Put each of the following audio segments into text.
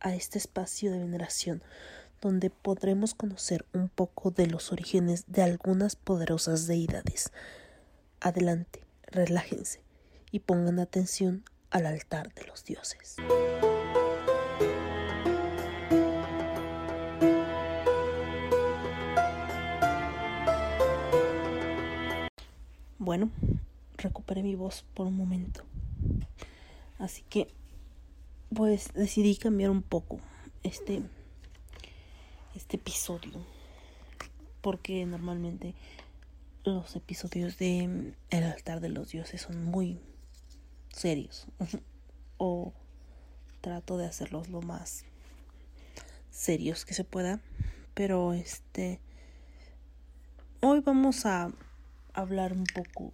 a este espacio de veneración donde podremos conocer un poco de los orígenes de algunas poderosas deidades. Adelante, relájense y pongan atención al altar de los dioses. Bueno, recuperé mi voz por un momento. Así que pues decidí cambiar un poco este este episodio porque normalmente los episodios de El altar de los dioses son muy serios o trato de hacerlos lo más serios que se pueda pero este hoy vamos a hablar un poco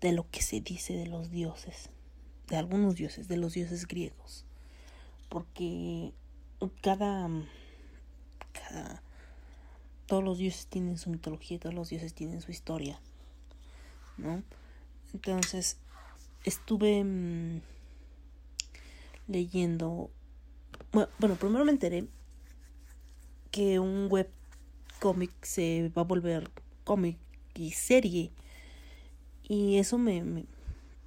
de lo que se dice de los dioses de algunos dioses, de los dioses griegos. Porque cada, cada todos los dioses tienen su mitología, todos los dioses tienen su historia, ¿no? Entonces, estuve mm, leyendo, bueno, primero me enteré que un web cómic se va a volver cómic y serie y eso me,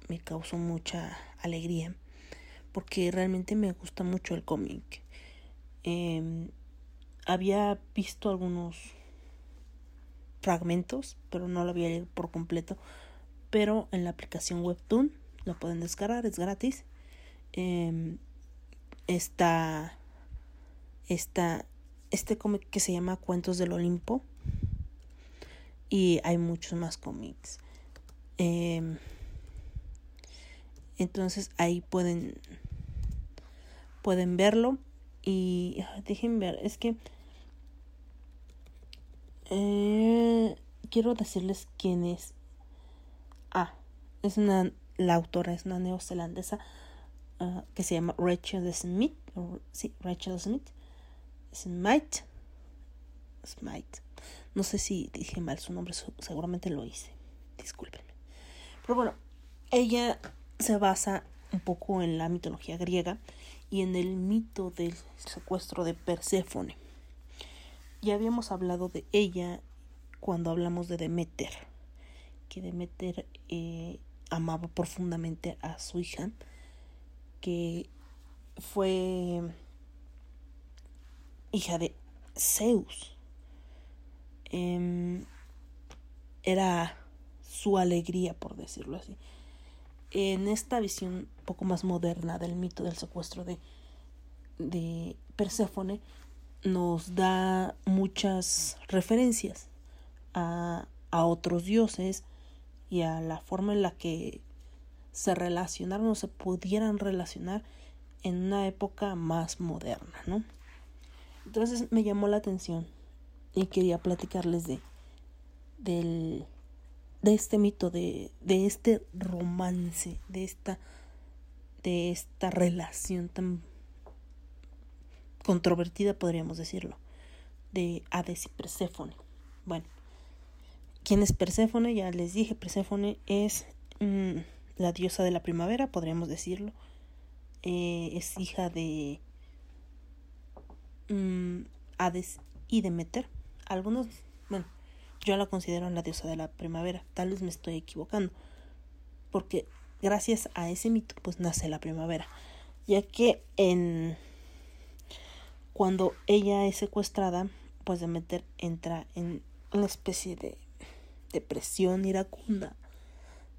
me causó mucha alegría porque realmente me gusta mucho el cómic. Em, había visto algunos fragmentos, pero no lo había leído por completo. Pero en la aplicación Webtoon lo pueden descargar, es gratis. Eh, está, está este cómic que se llama Cuentos del Olimpo. Y hay muchos más cómics. Eh, entonces ahí pueden pueden verlo y dejen ver, es que eh, quiero decirles quién es. Ah, es una la autora es una neozelandesa ah, que se llama Rachel Smith, sí, Rachel Smith. Smite. Smite. No sé si dije mal su nombre, seguramente lo hice. Discúlpenme. Pero bueno, ella se basa un poco en la mitología griega y en el mito del secuestro de Perséfone. Ya habíamos hablado de ella cuando hablamos de Demeter, que Demeter eh, amaba profundamente a su hija, que fue hija de Zeus. Em, era su alegría, por decirlo así en esta visión un poco más moderna del mito del secuestro de, de Perséfone, nos da muchas referencias a, a otros dioses y a la forma en la que se relacionaron o se pudieran relacionar en una época más moderna, ¿no? Entonces me llamó la atención y quería platicarles de del de este mito, de, de este romance, de esta, de esta relación tan controvertida, podríamos decirlo, de Hades y Perséfone. Bueno, ¿quién es Perséfone? Ya les dije, Perséfone es mm, la diosa de la primavera, podríamos decirlo. Eh, es hija de mm, Hades y Demeter. Algunos, bueno, yo la considero la diosa de la primavera. Tal vez me estoy equivocando. Porque gracias a ese mito pues nace la primavera. Ya que en cuando ella es secuestrada, pues Demeter entra en una especie de depresión iracunda.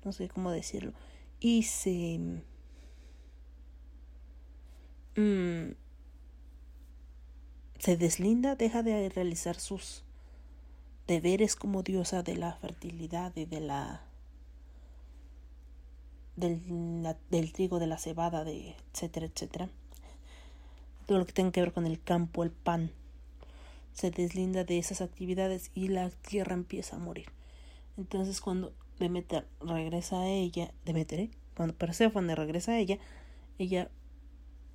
No sé cómo decirlo. Y se mm, se deslinda, deja de realizar sus deberes como diosa de la fertilidad y de la del, trigo, de la cebada, de etcétera, etcétera. Todo lo que tenga que ver con el campo, el pan, se deslinda de esas actividades y la tierra empieza a morir. Entonces cuando Demeter regresa a ella, Demeter, ¿eh? cuando Perséfone regresa a ella, ella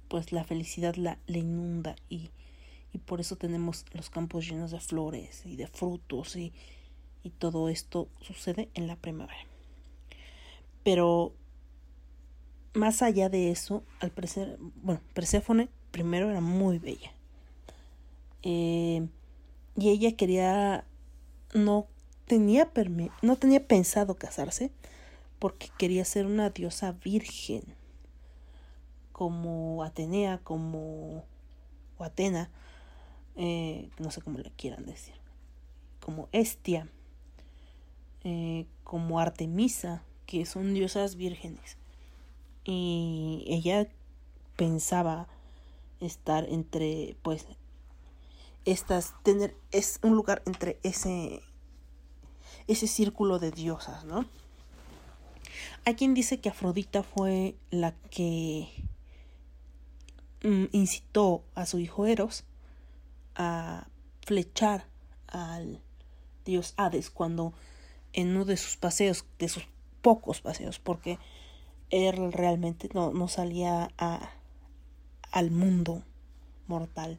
pues la felicidad la inunda y y por eso tenemos los campos llenos de flores y de frutos y, y todo esto sucede en la primavera. Pero más allá de eso, al parecer, bueno, Perséfone primero era muy bella. Eh, y ella quería, no tenía, no tenía pensado casarse porque quería ser una diosa virgen, como Atenea, como o Atena, eh, no sé cómo le quieran decir, como Estia, eh, como Artemisa, que son diosas vírgenes. Y ella pensaba estar entre, pues, estas, tener, es un lugar entre ese, ese círculo de diosas, ¿no? Hay quien dice que Afrodita fue la que mm, incitó a su hijo Eros a flechar al dios Hades cuando en uno de sus paseos, de sus pocos paseos, porque él realmente no, no salía a, al mundo mortal,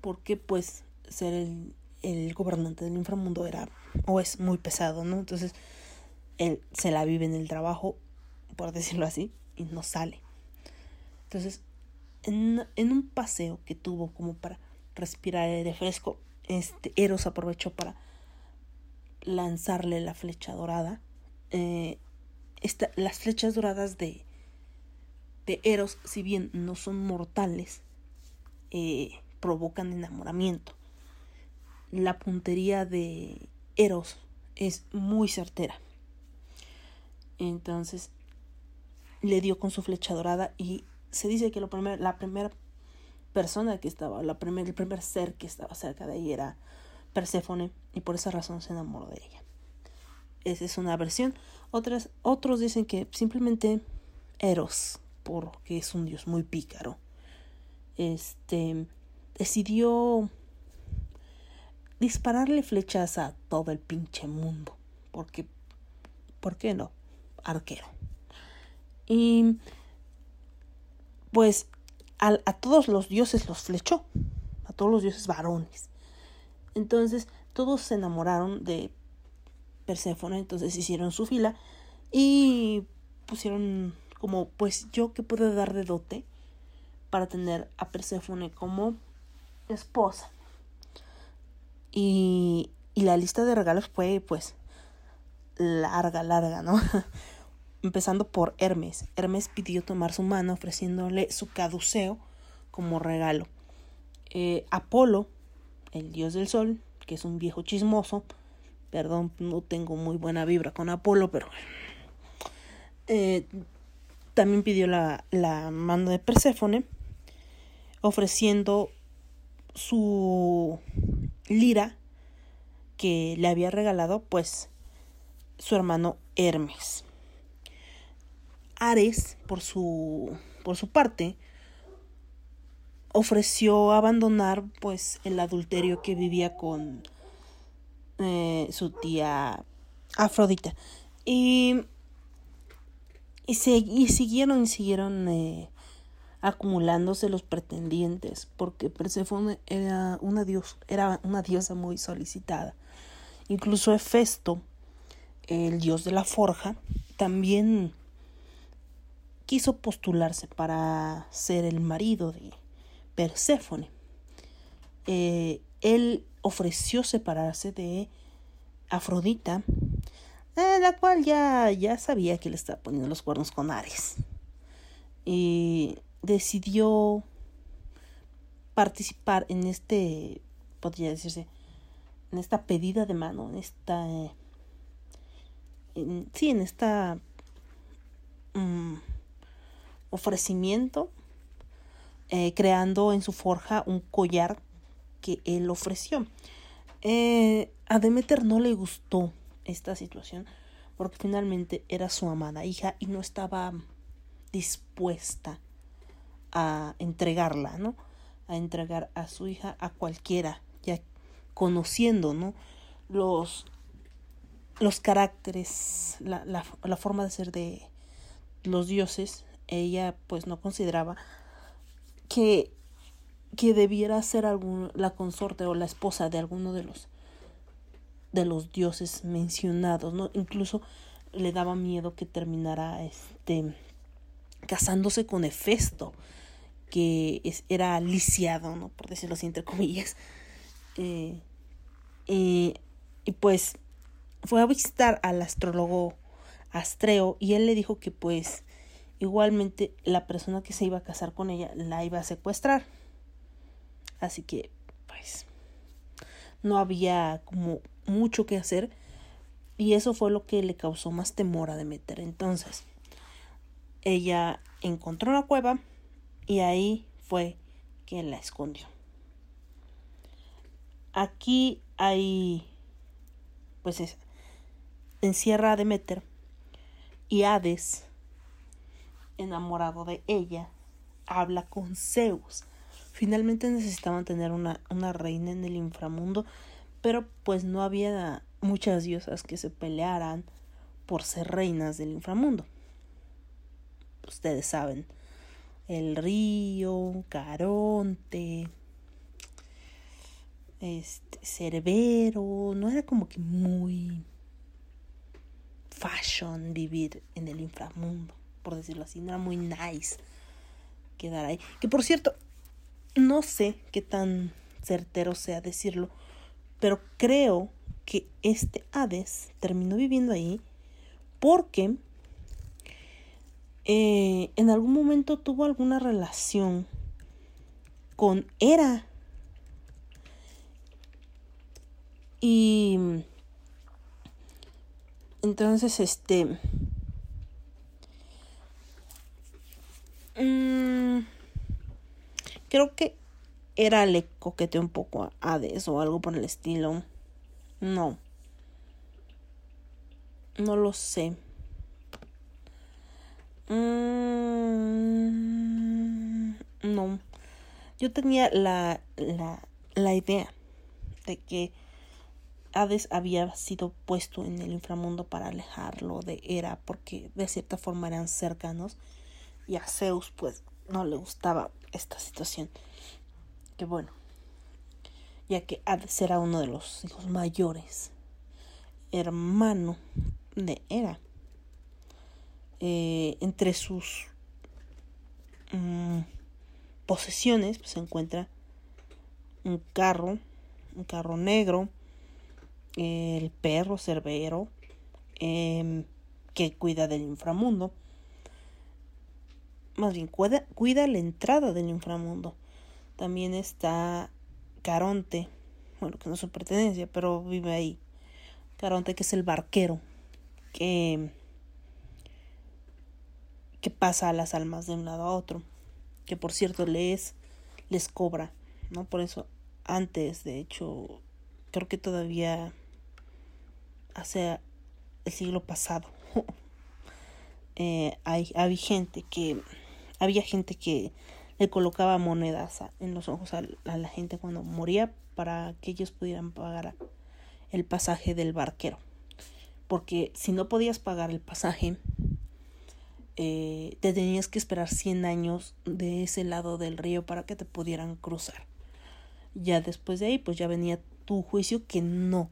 porque pues ser el, el gobernante del inframundo era o es muy pesado, ¿no? Entonces él se la vive en el trabajo, por decirlo así, y no sale. Entonces, en, en un paseo que tuvo como para respirar aire fresco, este Eros aprovechó para lanzarle la flecha dorada. Eh, las flechas doradas de, de Eros, si bien no son mortales, eh, provocan enamoramiento. La puntería de Eros es muy certera. Entonces le dio con su flecha dorada y se dice que lo primer, la primera persona que estaba, la primer, el primer ser que estaba cerca de ahí era Perséfone y por esa razón se enamoró de ella. Esa es una versión. Otras, otros dicen que simplemente Eros, porque es un dios muy pícaro, este, decidió dispararle flechas a todo el pinche mundo. Porque, ¿por qué no? Arquero. Y pues a, a todos los dioses los flechó, a todos los dioses varones. Entonces todos se enamoraron de Perséfone, entonces hicieron su fila y pusieron como, pues yo que puedo dar de dote para tener a Perséfone como esposa. Y, y la lista de regalos fue pues larga, larga, ¿no? Empezando por Hermes. Hermes pidió tomar su mano ofreciéndole su caduceo como regalo. Eh, Apolo el dios del sol, que es un viejo chismoso. Perdón, no tengo muy buena vibra con Apolo, pero eh, también pidió la, la mano de Perséfone, ofreciendo su lira que le había regalado, pues, su hermano Hermes. Ares, por su, por su parte, ofreció abandonar pues el adulterio que vivía con eh, su tía Afrodita. Y y, siguieron y siguieron eh, acumulándose los pretendientes porque Perséfone era una dios era una diosa muy solicitada. Incluso Hefesto el dios de la forja también quiso postularse para ser el marido de Perséfone. Eh, él ofreció separarse de Afrodita, la cual ya, ya sabía que le estaba poniendo los cuernos con Ares. Y decidió participar en este, podría decirse, en esta pedida de mano, en esta, sí, en esta mm, ofrecimiento eh, creando en su forja un collar que él ofreció. Eh, a Demeter no le gustó esta situación porque finalmente era su amada hija y no estaba dispuesta a entregarla, ¿no? A entregar a su hija a cualquiera, ya conociendo, ¿no? Los, los caracteres, la, la, la forma de ser de los dioses, ella pues no consideraba que, que debiera ser algún, la consorte o la esposa de alguno de los de los dioses mencionados, ¿no? Incluso le daba miedo que terminara este casándose con Hefesto, que era lisiado, ¿no? por decirlo así, entre comillas. Eh, y pues fue a visitar al astrólogo Astreo y él le dijo que pues igualmente la persona que se iba a casar con ella la iba a secuestrar. Así que pues no había como mucho que hacer y eso fue lo que le causó más temor a Demeter. Entonces, ella encontró una cueva y ahí fue que la escondió. Aquí hay, pues es, encierra a Demeter y Hades, enamorado de ella, habla con Zeus. Finalmente necesitaban tener una, una reina en el inframundo, pero pues no había muchas diosas que se pelearan por ser reinas del inframundo. Ustedes saben, el río, Caronte, este, Cerbero, no era como que muy fashion vivir en el inframundo, por decirlo así, no era muy nice quedar ahí. Que por cierto, no sé qué tan certero sea decirlo, pero creo que este Hades terminó viviendo ahí porque eh, en algún momento tuvo alguna relación con Hera. Y entonces, este... Mm, creo que era le coqueteó un poco a Hades o algo por el estilo. No. No lo sé. Mm, no. Yo tenía la, la, la idea de que Hades había sido puesto en el inframundo para alejarlo de Hera porque de cierta forma eran cercanos y a Zeus pues no le gustaba esta situación. Que bueno, ya que Hades era uno de los hijos mayores, hermano de Hera. Eh, entre sus mm, posesiones pues, se encuentra un carro, un carro negro, el perro cerbero em, que cuida del inframundo. Más bien, cuida, cuida la entrada del inframundo. También está Caronte, bueno, que no es su pertenencia, pero vive ahí. Caronte, que es el barquero, que, que pasa a las almas de un lado a otro. Que por cierto les, les cobra, ¿no? Por eso, antes, de hecho, creo que todavía hacia el siglo pasado. eh, hay, había gente que había gente que le colocaba monedas en los ojos a, la gente cuando moría para que ellos pudieran pagar el pasaje del barquero. Porque si no podías pagar el pasaje, eh, te tenías que esperar 100 años de ese lado del río para que te pudieran cruzar. Ya después de ahí, pues ya venía tu juicio que no,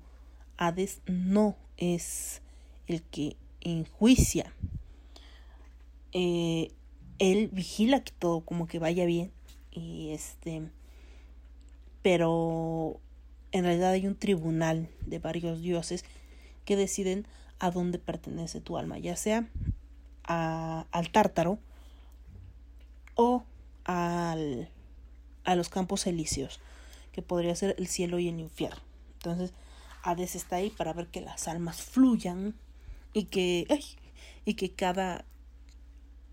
Hades no es el que enjuicia. Eh, él vigila que todo como que vaya bien. Y este. Pero en realidad hay un tribunal de varios dioses que deciden a dónde pertenece tu alma, ya sea al tártaro o al, a los campos elíseos, que podría ser el cielo y el infierno. Entonces, Hades está ahí para ver que las almas fluyan y que, y que cada,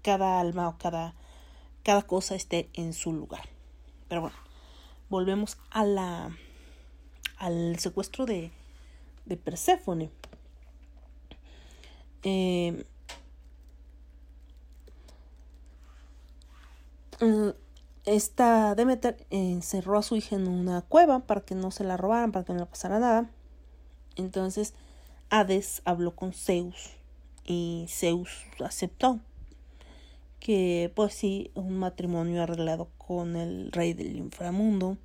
cada alma o cada, cada cosa esté en su lugar. Pero bueno, volvemos a la, al secuestro de, de Perséfone. Eh, esta Demeter encerró a su hija en una cueva para que no se la robaran, para que no le pasara nada. Entonces Hades habló con Zeus y Zeus aceptó que pues sí, un matrimonio arreglado con el rey del inframundo,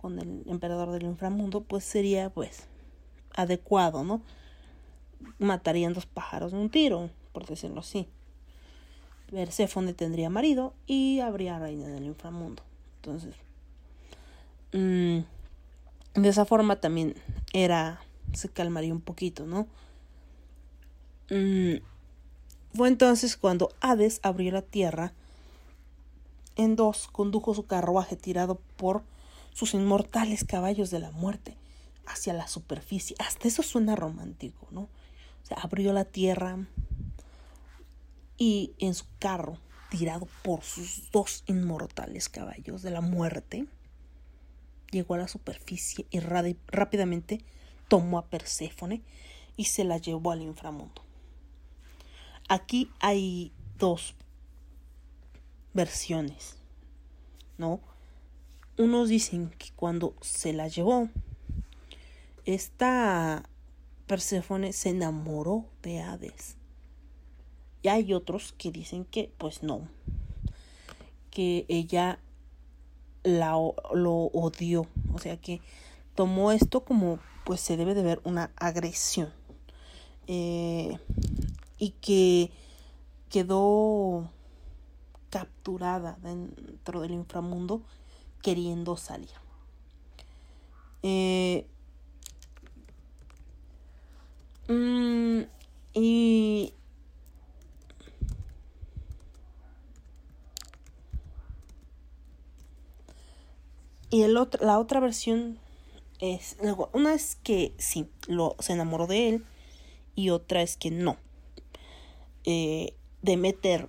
con el emperador del inframundo, pues sería pues adecuado, ¿no? Matarían dos pájaros de un tiro, por decirlo así. Perséfone tendría marido y habría reina en el inframundo. Entonces, mm, de esa forma también era, se calmaría un poquito, ¿no? Mm, fue entonces cuando Hades abrió la tierra en dos, condujo su carruaje tirado por sus inmortales caballos de la muerte hacia la superficie. Hasta eso suena romántico, ¿no? O sea, abrió la tierra y en su carro, tirado por sus dos inmortales caballos de la muerte, llegó a la superficie y rápidamente tomó a Perséfone y se la llevó al inframundo. Aquí hay dos versiones, ¿no? Unos dicen que cuando se la llevó, esta Perséfone se enamoró de Hades. Y hay otros que dicen que, pues no, que ella la, lo odió, o sea que tomó esto como, pues se debe de ver una agresión. Eh, y que quedó capturada dentro del inframundo queriendo salir. Eh, mm, y y el otro, la otra versión es una es que sí lo se enamoró de él y otra es que no eh, Demeter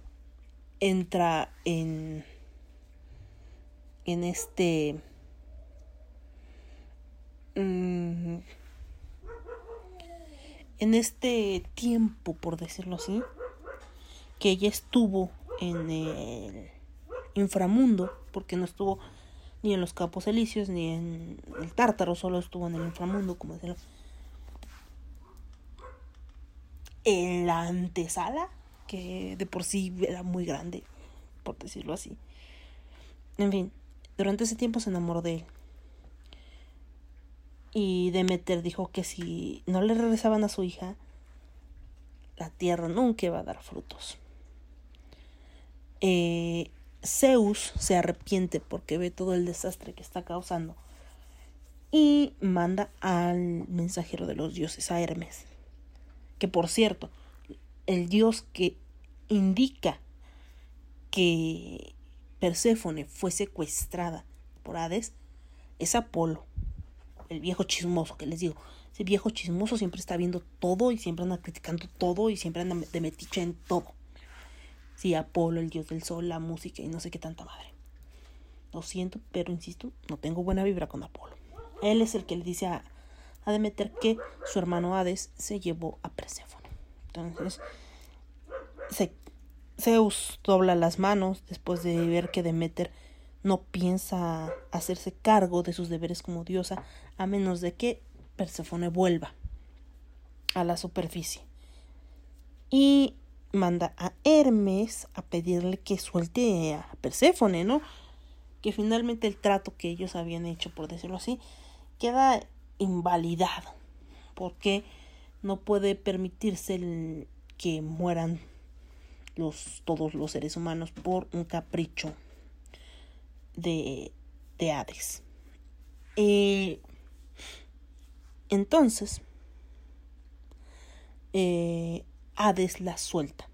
entra en, en este... Mm, en este tiempo, por decirlo así, que ella estuvo en el inframundo, porque no estuvo ni en los campos elíseos ni en el tártaro, solo estuvo en el inframundo, como decirlo en la antesala, que de por sí era muy grande, por decirlo así. En fin, durante ese tiempo se enamoró de él. Y Demeter dijo que si no le regresaban a su hija, la tierra nunca iba a dar frutos. Eh, Zeus se arrepiente porque ve todo el desastre que está causando y manda al mensajero de los dioses, a Hermes, que por cierto, el dios que indica que Perséfone fue secuestrada por Hades es Apolo, el viejo chismoso que les digo. Ese viejo chismoso siempre está viendo todo y siempre anda criticando todo y siempre anda de metiche en todo. Sí, Apolo, el dios del sol, la música y no sé qué tanta madre. Lo siento, pero insisto, no tengo buena vibra con Apolo. Él es el que le dice a, a Demeter que su hermano Hades se llevó a Perséfone. Entonces, Zeus dobla las manos después de ver que Demeter no piensa hacerse cargo de sus deberes como diosa a menos de que Perséfone vuelva a la superficie. Y manda a Hermes a pedirle que suelte a Perséfone, ¿no? Que finalmente el trato que ellos habían hecho, por decirlo así, queda invalidado. Porque no puede permitirse que mueran los, todos los seres humanos por un capricho de, de Hades. Eh, entonces, eh, Hades la suelta.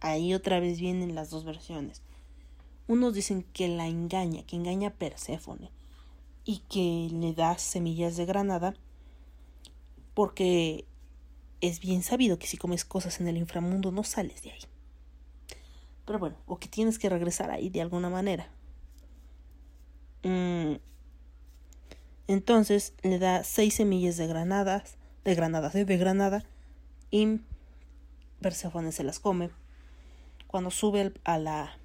Ahí otra vez vienen las dos versiones. Unos dicen que la engaña, que engaña a Perséfone y que le da semillas de granada porque es bien sabido que si comes cosas en el inframundo no sales de ahí. Pero bueno, o que tienes que regresar ahí de alguna manera. Mm. Entonces le da seis semillas de granadas, de granadas, de granada, y Persephone se las come. Cuando sube a la,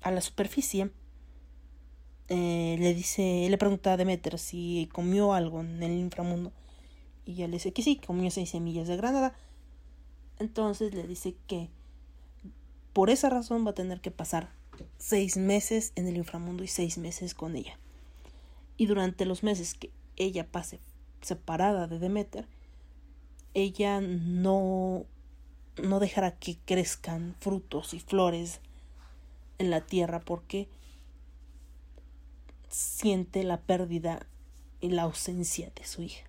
a la superficie, eh, le dice, le pregunta a Demeter si comió algo en el inframundo. Y ella le dice que sí, comió seis semillas de granada. Entonces le dice que por esa razón va a tener que pasar seis meses en el inframundo y seis meses con ella. Y durante los meses que ella pase separada de Demeter, ella no no dejará que crezcan frutos y flores en la tierra porque siente la pérdida y la ausencia de su hija.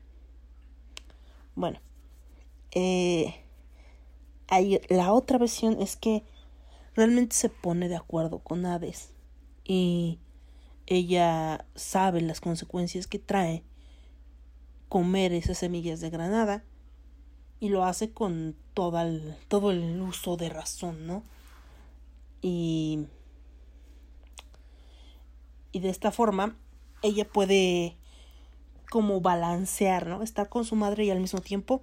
Bueno, eh, la otra versión es que realmente se pone de acuerdo con Hades y ella sabe las consecuencias que trae comer esas semillas de granada y lo hace con todo el, todo el uso de razón, ¿no? Y, y de esta forma ella puede como balancear, ¿no? Estar con su madre y al mismo tiempo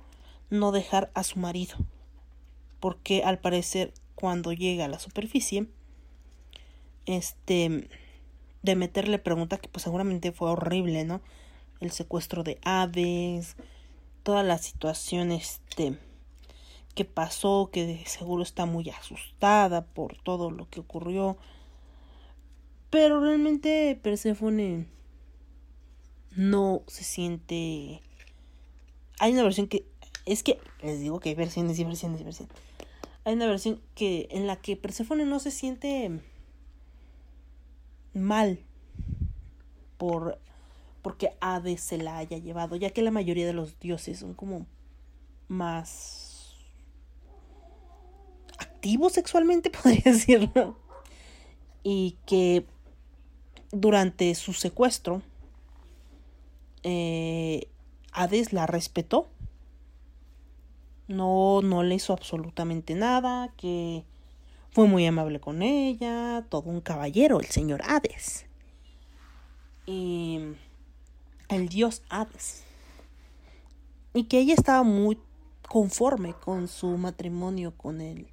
no dejar a su marido. Porque al parecer cuando llega a la superficie, este, de meterle pregunta que pues seguramente fue horrible, ¿no? El secuestro de aves, toda la situación, este, que pasó, que seguro está muy asustada por todo lo que ocurrió. Pero realmente Persephone no se siente... Hay una versión que... Es que les digo que hay versiones y versiones y versiones. Hay una versión que en la que Persephone no se siente mal por porque Hades se la haya llevado, ya que la mayoría de los dioses son como más activos sexualmente, podría decirlo. Y que durante su secuestro, eh, Hades la respetó. No, no le hizo absolutamente nada, que fue muy amable con ella, todo un caballero, el señor Hades. Y el dios Hades. Y que ella estaba muy conforme con su matrimonio con el,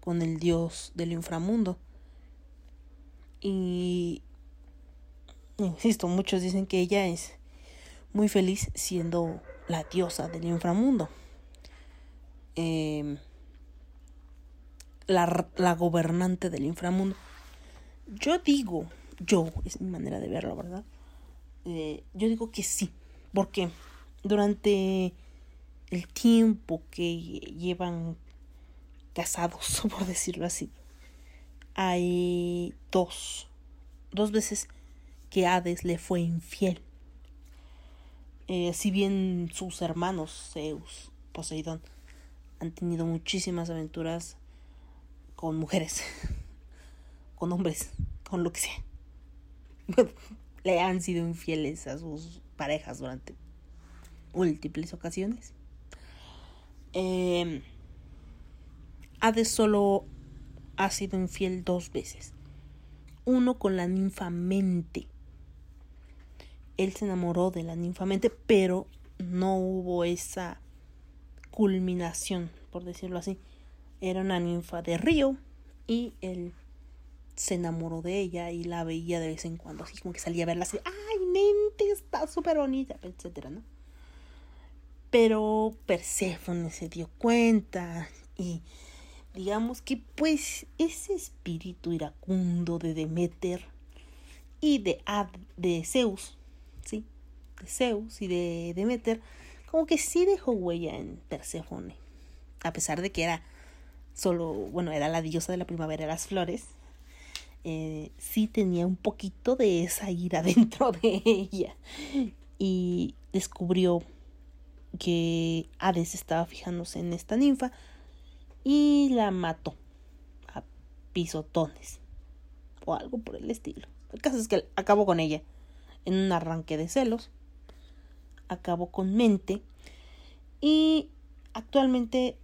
con el dios del inframundo. Y, insisto, muchos dicen que ella es muy feliz siendo la diosa del inframundo. Eh, la, gobernante del inframundo. Yo digo, yo, es mi manera de verlo, ¿verdad? Eh, yo digo que sí, porque durante el tiempo que llevan casados, por decirlo así, hay dos, dos veces que Hades le fue infiel. Eh, si bien sus hermanos Zeus, Poseidón, han tenido muchísimas aventuras con mujeres, con hombres, con lo que sea. Le han sido infieles a sus parejas durante múltiples ocasiones. Eh, Hades solo ha sido infiel dos veces. Uno con la ninfamente. Él se enamoró de la ninfamente, pero no hubo esa culminación, por decirlo así. Era una ninfa de río y él se enamoró de ella y la veía de vez en cuando, así como que salía a verla así, ay, mente, está súper bonita, etcétera, ¿no? Pero Perséfone se dio cuenta y digamos que pues ese espíritu iracundo de Demeter y de, Ad, de Zeus. De Zeus y de Demeter, como que sí dejó huella en Perséfone, a pesar de que era solo, bueno, era la diosa de la primavera de las flores, eh, sí tenía un poquito de esa ira dentro de ella. Y descubrió que Hades estaba fijándose en esta ninfa y la mató a pisotones o algo por el estilo. El caso es que acabó con ella en un arranque de celos, acabó con mente y actualmente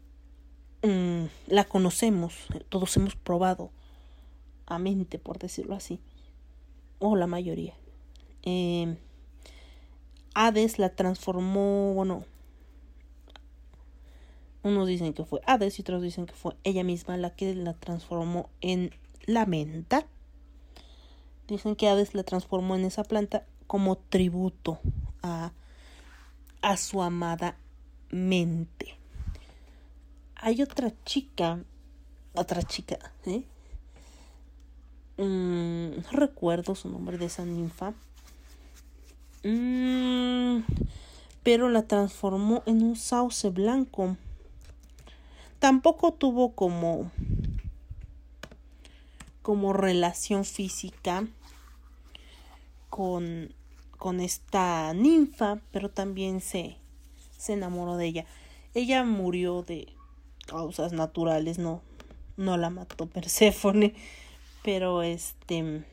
Mm, la conocemos, todos hemos probado a mente, por decirlo así, o la mayoría. Eh, Hades la transformó, bueno, unos dicen que fue Hades y otros dicen que fue ella misma la que la transformó en la menta. Dicen que Hades la transformó en esa planta como tributo a, a su amada mente hay otra chica, otra chica, ¿eh? Mm, no recuerdo su nombre de esa ninfa. Mm, pero la transformó en un sauce blanco. tampoco tuvo como como relación física con, con esta ninfa, pero también se, se enamoró de ella. Ella murió de causas naturales, no, no la mató Perséfone, pero este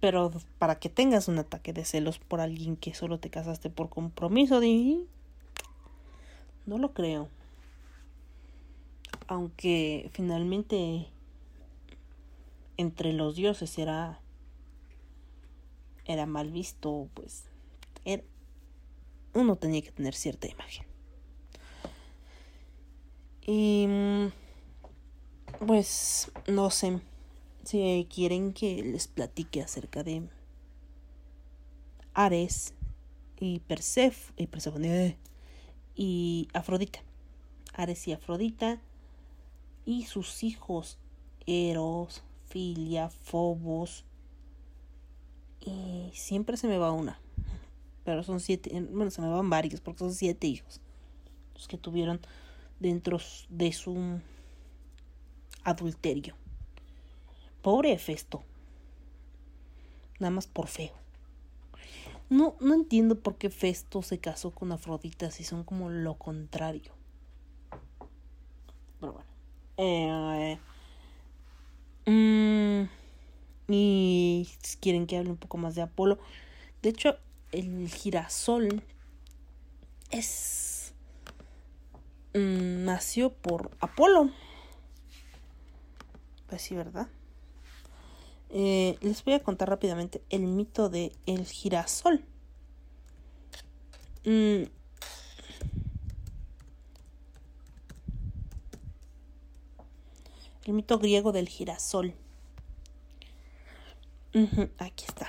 pero para que tengas un ataque de celos por alguien que solo te casaste por compromiso, no lo creo. Aunque finalmente entre los dioses era era mal visto, pues uno tenía que tener cierta imagen. Y pues no sé si quieren que les platique acerca de Ares y Persef y Persephone y Afrodita. Ares y Afrodita y sus hijos Eros, Filia, Fobos siempre se me va una. Pero son siete, bueno, se me van varios porque son siete hijos los que tuvieron dentro de su adulterio. Pobre Festo. Nada más por feo. No, no entiendo por qué Festo se casó con Afrodita si son como lo contrario. Pero bueno. Eh, mm, y quieren que hable un poco más de Apolo. De hecho, el girasol es. Mm, nació por Apolo. Pues sí, ¿verdad? Eh, les voy a contar rápidamente el mito de el girasol. Mm. El mito griego del girasol. Aquí está.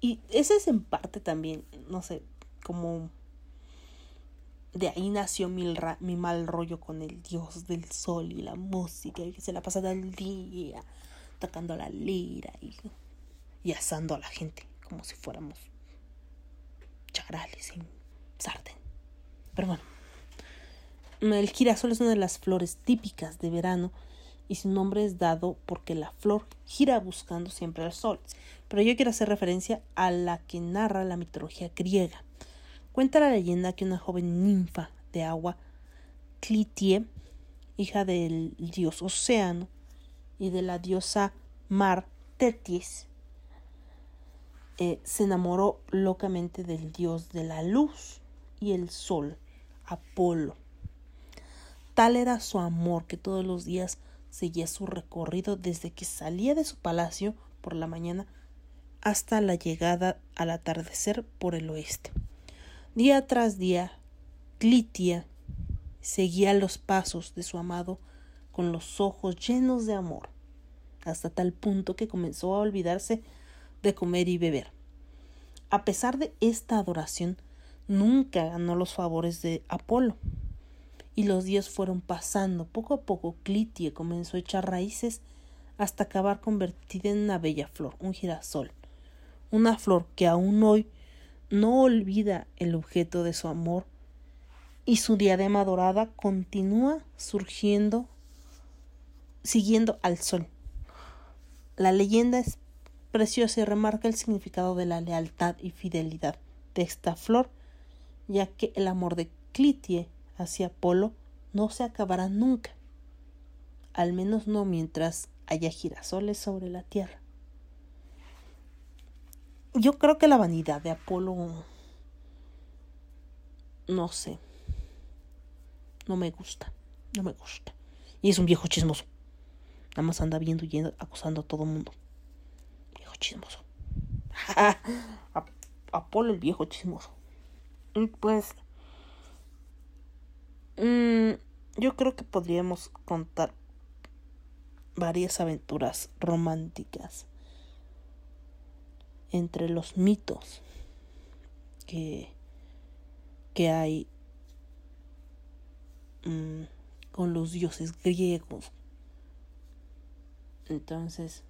Y ese es en parte también, no sé, como de ahí nació mi, mi, mal rollo con el dios del sol y la música, y que se la pasa todo el día tocando la lira y, y asando a la gente como si fuéramos charales en sartén. Pero bueno, el girasol es una de las flores típicas de verano y su nombre es dado porque la flor gira buscando siempre al sol. Pero yo quiero hacer referencia a la que narra la mitología griega Cuenta la leyenda que una joven ninfa de agua, Clitie, hija del dios Océano y de la diosa Mar Tetis, eh, se enamoró locamente del dios de la luz y el sol, Apolo. Tal era su amor que todos los días seguía su recorrido desde que salía de su palacio por la mañana hasta la llegada al atardecer por el oeste. Día tras día, Clitia seguía los pasos de su amado con los ojos llenos de amor, hasta tal punto que comenzó a olvidarse de comer y beber. A pesar de esta adoración, nunca ganó los favores de Apolo. Y los días fueron pasando. Poco a poco Clitia comenzó a echar raíces hasta acabar convertida en una bella flor, un girasol. Una flor que aún hoy no olvida el objeto de su amor y su diadema dorada continúa surgiendo siguiendo al sol. La leyenda es preciosa y remarca el significado de la lealtad y fidelidad de esta flor, ya que el amor de Clitie hacia Apolo no se acabará nunca, al menos no mientras haya girasoles sobre la tierra yo creo que la vanidad de Apolo, no sé, no me gusta, no me gusta. Y es un viejo chismoso. Nada más anda viendo y acusando a todo mundo. Viejo chismoso. Apolo el viejo chismoso. Y pues... Mm, yo creo que podríamos contar varias aventuras románticas entre los mitos que, que hay mm, con los dioses griegos. Entonces,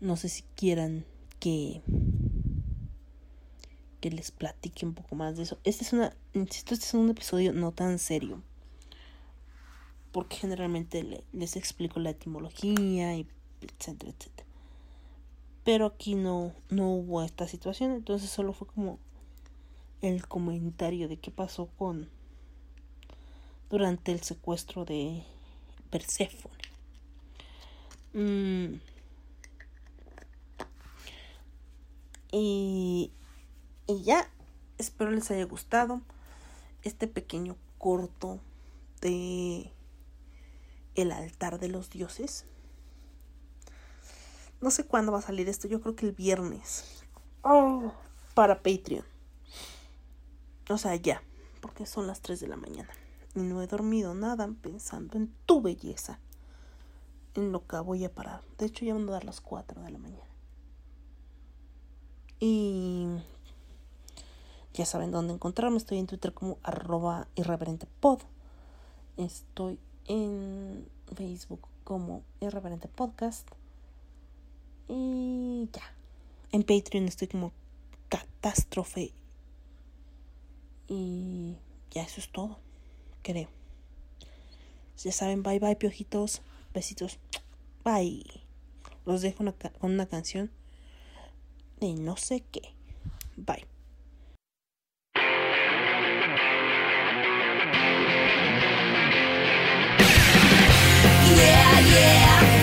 no sé si quieran que que les platique un poco más de eso. Este es una, insisto, este es un episodio no tan serio. Porque generalmente les explico la etimología y etcétera, etcétera. Pero aquí no, no hubo esta situación, entonces solo fue como el comentario de qué pasó con durante el secuestro de Perséfone. Mm. Y, y ya, espero les haya gustado este pequeño corto de El altar de los dioses. No sé cuándo va a salir esto, yo creo que el viernes. Oh, para Patreon. O sea, ya, porque son las 3 de la mañana. Y no he dormido nada pensando en tu belleza. En lo que voy a parar. De hecho, ya van a dar las 4 de la mañana. Y ya saben dónde encontrarme. Estoy en Twitter como arroba irreverentepod. Estoy en Facebook como irreverente podcast. Y ya. En Patreon estoy como catástrofe. Y ya eso es todo. Creo. Ya saben, bye bye, piojitos. Besitos. Bye. Los dejo con una canción de no sé qué. Bye. yeah.